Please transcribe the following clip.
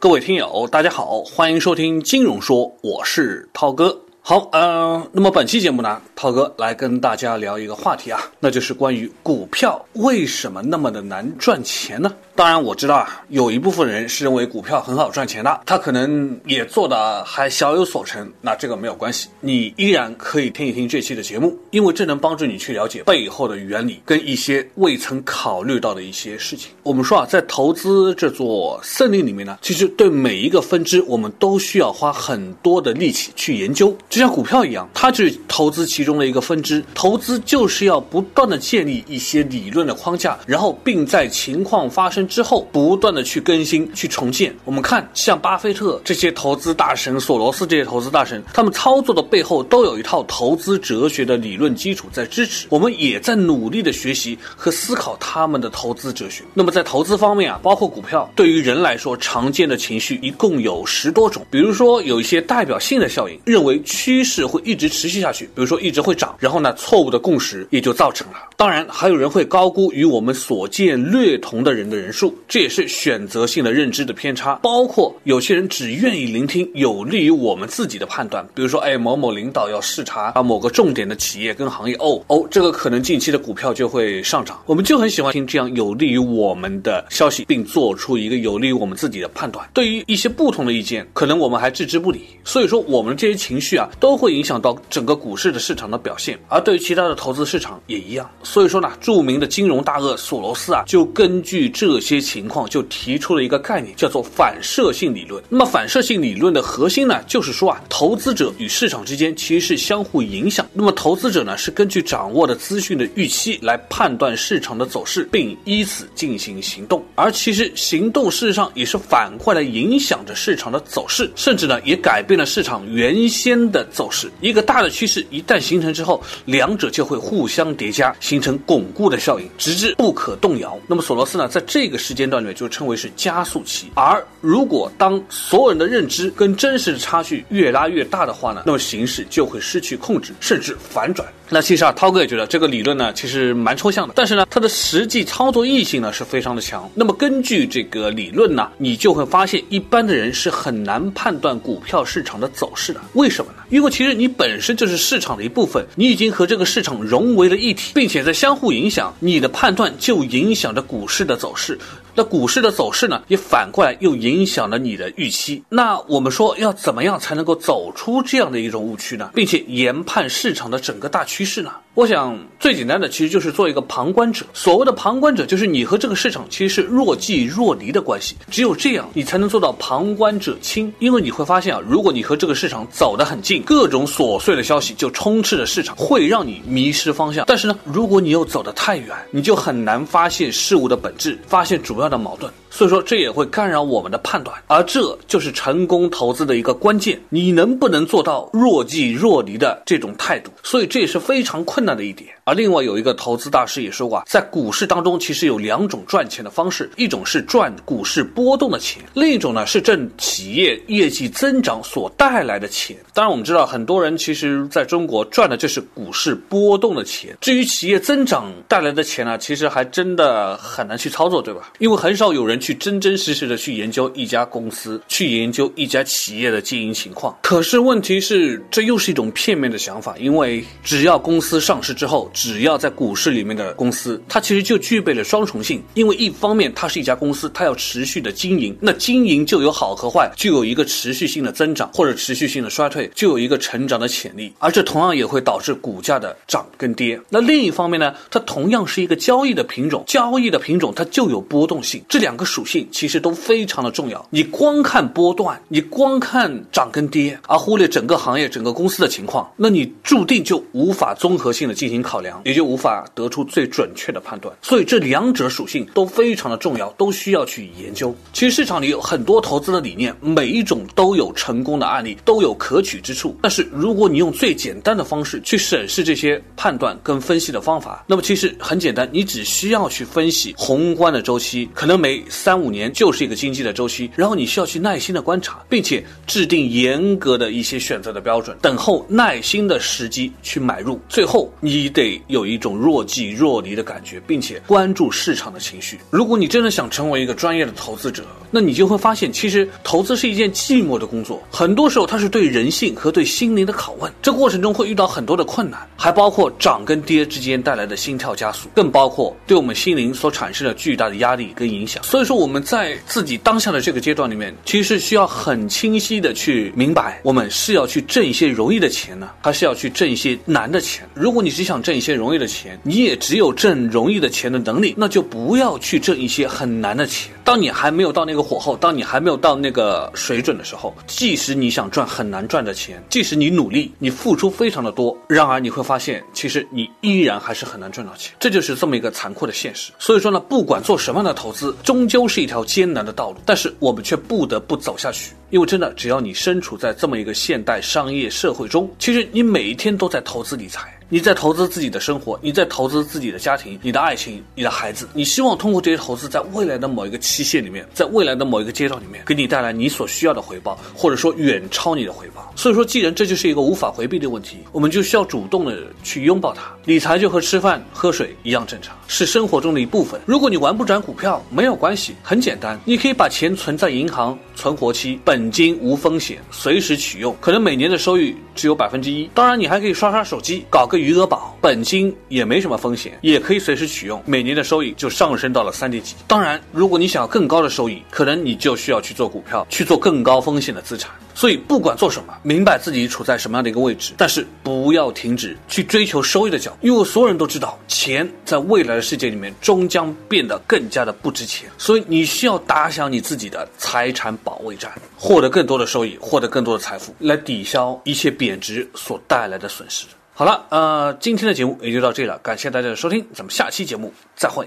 各位听友，大家好，欢迎收听金融说，我是涛哥。好，呃，那么本期节目呢，涛哥来跟大家聊一个话题啊，那就是关于股票为什么那么的难赚钱呢？当然我知道啊，有一部分人是认为股票很好赚钱的，他可能也做的还小有所成。那这个没有关系，你依然可以听一听这期的节目，因为这能帮助你去了解背后的原理跟一些未曾考虑到的一些事情。我们说啊，在投资这座森林里面呢，其实对每一个分支，我们都需要花很多的力气去研究。就像股票一样，它就是投资其中的一个分支。投资就是要不断的建立一些理论的框架，然后并在情况发生。之后不断的去更新、去重建。我们看，像巴菲特这些投资大神、索罗斯这些投资大神，他们操作的背后都有一套投资哲学的理论基础在支持。我们也在努力的学习和思考他们的投资哲学。那么在投资方面啊，包括股票，对于人来说，常见的情绪一共有十多种。比如说，有一些代表性的效应，认为趋势会一直持续下去，比如说一直会涨，然后呢，错误的共识也就造成了。当然，还有人会高估与我们所见略同的人的人数。这也是选择性的认知的偏差，包括有些人只愿意聆听有利于我们自己的判断，比如说，哎，某某领导要视察啊某个重点的企业跟行业，哦哦，这个可能近期的股票就会上涨，我们就很喜欢听这样有利于我们的消息，并做出一个有利于我们自己的判断。对于一些不同的意见，可能我们还置之不理。所以说，我们这些情绪啊，都会影响到整个股市的市场的表现。而对于其他的投资市场也一样。所以说呢，著名的金融大鳄索罗斯啊，就根据这些。些情况就提出了一个概念，叫做反射性理论。那么反射性理论的核心呢，就是说啊，投资者与市场之间其实是相互影响。那么投资者呢，是根据掌握的资讯的预期来判断市场的走势，并依此进行行动。而其实行动事实上也是反过来影响着市场的走势，甚至呢也改变了市场原先的走势。一个大的趋势一旦形成之后，两者就会互相叠加，形成巩固的效应，直至不可动摇。那么索罗斯呢，在这这个。时间段里面就称为是加速期，而如果当所有人的认知跟真实的差距越拉越大的话呢，那么形势就会失去控制，甚至反转。那其实啊，涛哥也觉得这个理论呢，其实蛮抽象的，但是呢，它的实际操作意性呢是非常的强。那么根据这个理论呢，你就会发现，一般的人是很难判断股票市场的走势的。为什么呢？因为其实你本身就是市场的一部分，你已经和这个市场融为了一体，并且在相互影响，你的判断就影响着股市的走势。那股市的走势呢，也反过来又影响了你的预期。那我们说要怎么样才能够走出这样的一种误区呢？并且研判市场的整个大趋势呢？我想最简单的其实就是做一个旁观者。所谓的旁观者，就是你和这个市场其实是若即若离的关系。只有这样，你才能做到旁观者清。因为你会发现啊，如果你和这个市场走得很近，各种琐碎的消息就充斥着市场，会让你迷失方向。但是呢，如果你又走得太远，你就很难发现事物的本质，发现主要的矛盾。所以说，这也会干扰我们的判断，而这就是成功投资的一个关键。你能不能做到若即若离的这种态度？所以这也是非常困困难的一点。而另外有一个投资大师也说过，在股市当中，其实有两种赚钱的方式，一种是赚股市波动的钱，另一种呢是挣企业业绩增长所带来的钱。当然，我们知道很多人其实在中国赚的就是股市波动的钱。至于企业增长带来的钱呢，其实还真的很难去操作，对吧？因为很少有人。去真真实实的去研究一家公司，去研究一家企业的经营情况。可是问题是，这又是一种片面的想法，因为只要公司上上市之后，只要在股市里面的公司，它其实就具备了双重性。因为一方面它是一家公司，它要持续的经营，那经营就有好和坏，就有一个持续性的增长或者持续性的衰退，就有一个成长的潜力。而这同样也会导致股价的涨跟跌。那另一方面呢，它同样是一个交易的品种，交易的品种它就有波动性。这两个。属性其实都非常的重要。你光看波段，你光看涨跟跌，而忽略整个行业、整个公司的情况，那你注定就无法综合性性的进行考量，也就无法得出最准确的判断。所以这两者属性都非常的重要，都需要去研究。其实市场里有很多投资的理念，每一种都有成功的案例，都有可取之处。但是如果你用最简单的方式去审视这些判断跟分析的方法，那么其实很简单，你只需要去分析宏观的周期，可能每。三五年就是一个经济的周期，然后你需要去耐心的观察，并且制定严格的一些选择的标准，等候耐心的时机去买入，最后你得有一种若即若离的感觉，并且关注市场的情绪。如果你真的想成为一个专业的投资者，那你就会发现，其实投资是一件寂寞的工作。很多时候，它是对人性和对心灵的拷问。这过程中会遇到很多的困难，还包括涨跟跌之间带来的心跳加速，更包括对我们心灵所产生的巨大的压力跟影响。所以说，我们在自己当下的这个阶段里面，其实需要很清晰的去明白，我们是要去挣一些容易的钱呢，还是要去挣一些难的钱？如果果你只想挣一些容易的钱，你也只有挣容易的钱的能力，那就不要去挣一些很难的钱。当你还没有到那个火候，当你还没有到那个水准的时候，即使你想赚很难赚的钱，即使你努力，你付出非常的多，然而你会发现，其实你依然还是很难赚到钱。这就是这么一个残酷的现实。所以说呢，不管做什么样的投资，终究是一条艰难的道路，但是我们却不得不走下去。因为真的，只要你身处在这么一个现代商业社会中，其实你每一天都在投资理财。你在投资自己的生活，你在投资自己的家庭、你的爱情、你的孩子。你希望通过这些投资，在未来的某一个期限里面，在未来的某一个阶段里面，给你带来你所需要的回报，或者说远超你的回报。所以说，既然这就是一个无法回避的问题，我们就需要主动的去拥抱它。理财就和吃饭喝水一样正常，是生活中的一部分。如果你玩不转股票，没有关系，很简单，你可以把钱存在银行，存活期，本金无风险，随时取用，可能每年的收益只有百分之一。当然，你还可以刷刷手机，搞个。余额宝本金也没什么风险，也可以随时取用，每年的收益就上升到了三点几。当然，如果你想要更高的收益，可能你就需要去做股票，去做更高风险的资产。所以，不管做什么，明白自己处在什么样的一个位置，但是不要停止去追求收益的脚步，因为所有人都知道，钱在未来的世界里面终将变得更加的不值钱。所以，你需要打响你自己的财产保卫战，获得更多的收益，获得更多的财富，来抵消一切贬值所带来的损失。好了，呃，今天的节目也就到这里了，感谢大家的收听，咱们下期节目再会。